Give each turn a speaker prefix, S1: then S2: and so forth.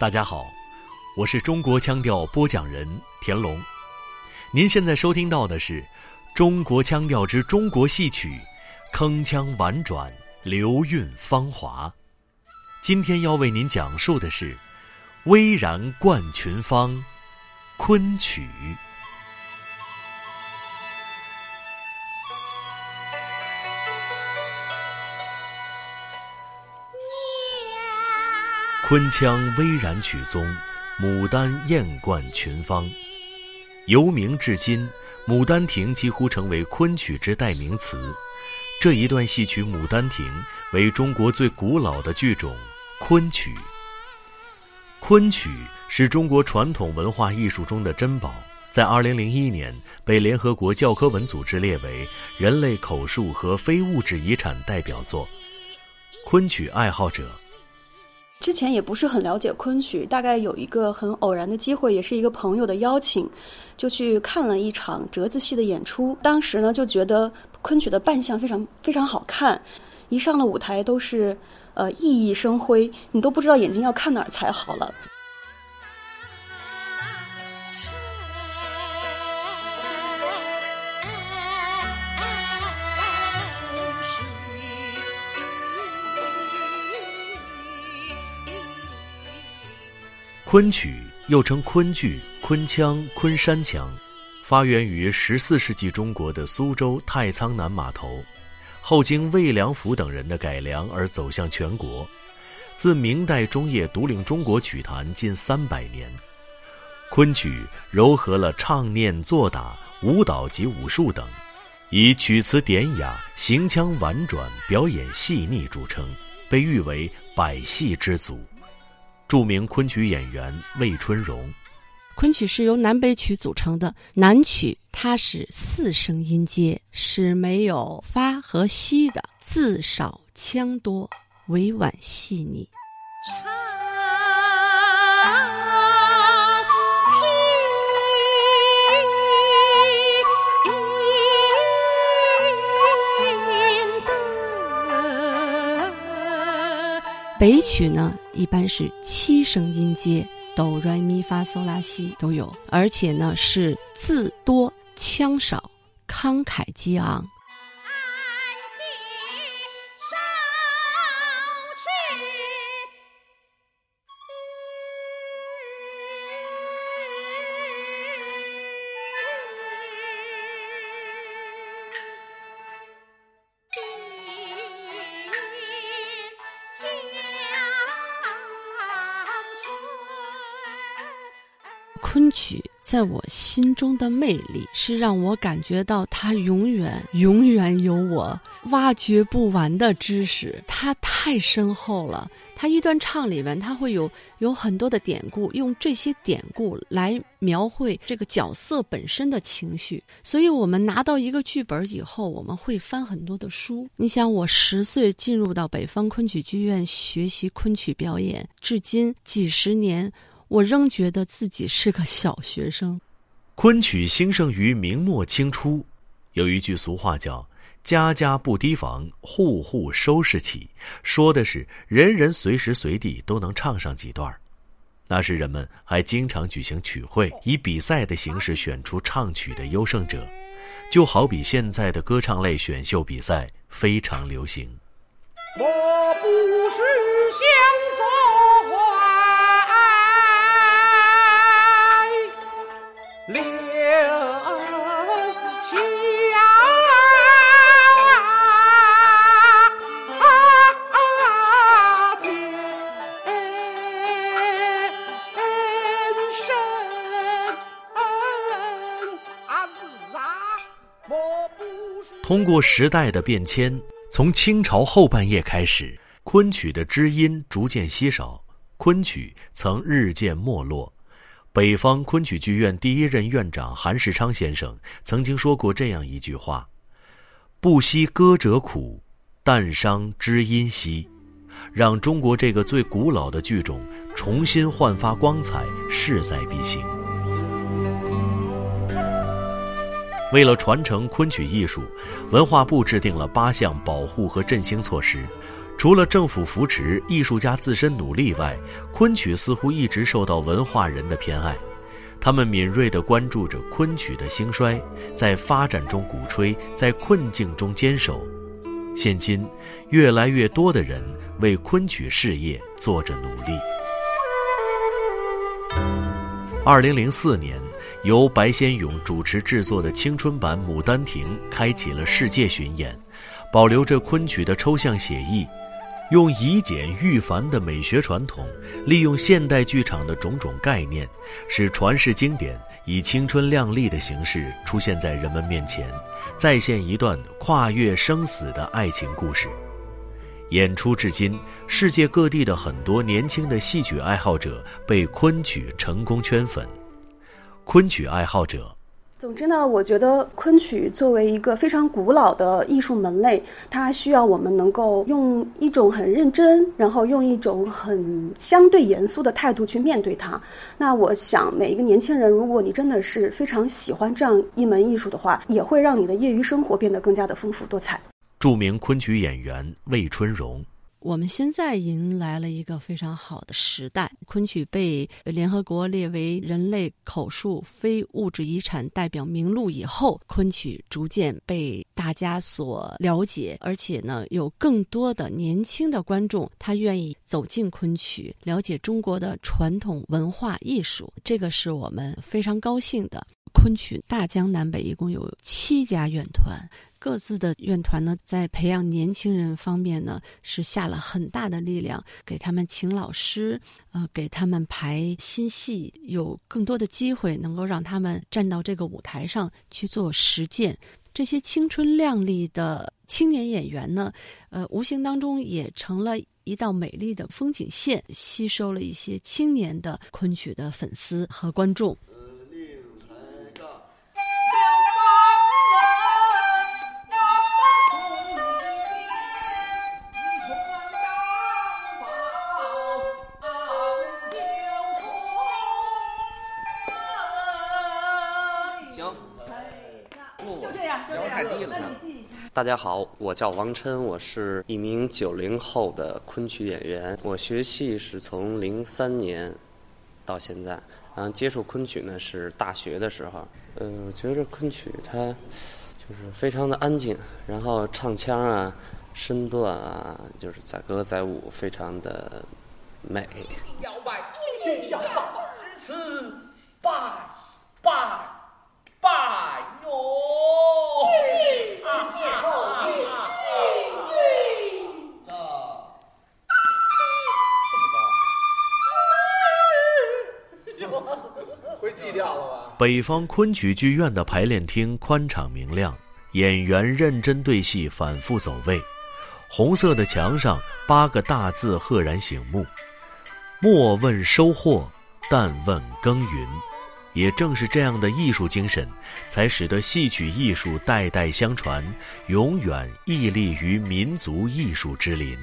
S1: 大家好，我是中国腔调播讲人田龙。您现在收听到的是《中国腔调之中国戏曲》，铿锵婉转，流韵芳华。今天要为您讲述的是《巍然冠群芳》昆曲。昆腔巍然曲宗，牡丹艳冠群芳。由明至今，《牡丹亭》几乎成为昆曲之代名词。这一段戏曲《牡丹亭》为中国最古老的剧种——昆曲。昆曲是中国传统文化艺术中的珍宝，在2001年被联合国教科文组织列为人类口述和非物质遗产代表作。昆曲爱好者。
S2: 之前也不是很了解昆曲，大概有一个很偶然的机会，也是一个朋友的邀请，就去看了一场折子戏的演出。当时呢，就觉得昆曲的扮相非常非常好看，一上了舞台都是呃熠熠生辉，你都不知道眼睛要看哪儿才好了。
S1: 昆曲又称昆剧、昆腔、昆山腔，发源于十四世纪中国的苏州太仓南码头，后经魏良辅等人的改良而走向全国。自明代中叶独领中国曲坛近三百年。昆曲糅合了唱念做打、舞蹈及武术等，以曲词典雅、行腔婉转、表演细腻著称，被誉为百戏之祖。著名昆曲演员魏春荣，
S3: 昆曲是由南北曲组成的。南曲它是四声音阶，是没有发和西的，字少腔多，委婉细腻。北曲呢，一般是七声音阶，哆来咪发嗦拉西都有，而且呢是字多腔少，慷慨激昂。昆曲在我心中的魅力，是让我感觉到它永远、永远有我挖掘不完的知识。它太深厚了。它一段唱里面，它会有有很多的典故，用这些典故来描绘这个角色本身的情绪。所以，我们拿到一个剧本以后，我们会翻很多的书。你想，我十岁进入到北方昆曲剧院学习昆曲表演，至今几十年。我仍觉得自己是个小学生。
S1: 昆曲兴盛于明末清初，有一句俗话叫“家家不提防，户户收拾起”，说的是人人随时随地都能唱上几段。那时人们还经常举行曲会，以比赛的形式选出唱曲的优胜者，就好比现在的歌唱类选秀比赛非常流行。
S4: 我不
S1: 通过时代的变迁，从清朝后半叶开始，昆曲的知音逐渐稀少，昆曲曾日渐没落。北方昆曲剧院第一任院长韩世昌先生曾经说过这样一句话：“不惜歌者苦，但伤知音稀。”让中国这个最古老的剧种重新焕发光彩，势在必行。为了传承昆曲艺术，文化部制定了八项保护和振兴措施，除了政府扶持、艺术家自身努力外，昆曲似乎一直受到文化人的偏爱。他们敏锐地关注着昆曲的兴衰，在发展中鼓吹，在困境中坚守。现今，越来越多的人为昆曲事业做着努力。二零零四年，由白先勇主持制作的青春版《牡丹亭》开启了世界巡演，保留着昆曲的抽象写意。用以简驭繁的美学传统，利用现代剧场的种种概念，使传世经典以青春靓丽的形式出现在人们面前，再现一段跨越生死的爱情故事。演出至今，世界各地的很多年轻的戏曲爱好者被昆曲成功圈粉。昆曲爱好者。
S2: 总之呢，我觉得昆曲作为一个非常古老的艺术门类，它需要我们能够用一种很认真，然后用一种很相对严肃的态度去面对它。那我想，每一个年轻人，如果你真的是非常喜欢这样一门艺术的话，也会让你的业余生活变得更加的丰富多彩。
S1: 著名昆曲演员魏春荣。
S3: 我们现在迎来了一个非常好的时代，昆曲被联合国列为人类口述非物质遗产代表名录以后，昆曲逐渐被大家所了解，而且呢，有更多的年轻的观众他愿意走进昆曲，了解中国的传统文化艺术，这个是我们非常高兴的。昆曲大江南北一共有七家院团。各自的院团呢，在培养年轻人方面呢，是下了很大的力量，给他们请老师，呃，给他们排新戏，有更多的机会能够让他们站到这个舞台上去做实践。这些青春靓丽的青年演员呢，呃，无形当中也成了一道美丽的风景线，吸收了一些青年的昆曲的粉丝和观众。
S5: 大家好，我叫王琛，我是一名九零后的昆曲演员。我学戏是从零三年到现在，嗯，接触昆曲呢是大学的时候。呃，我觉得昆曲它就是非常的安静，然后唱腔啊、身段啊，就是载歌载舞，非常的美。
S4: 摇摆一要至此拜拜拜
S1: 北方昆曲剧院的排练厅宽敞明亮，演员认真对戏，反复走位。红色的墙上八个大字赫然醒目：“莫问收获，但问耕耘。”也正是这样的艺术精神，才使得戏曲艺术代代相传，永远屹立于民族艺术之林。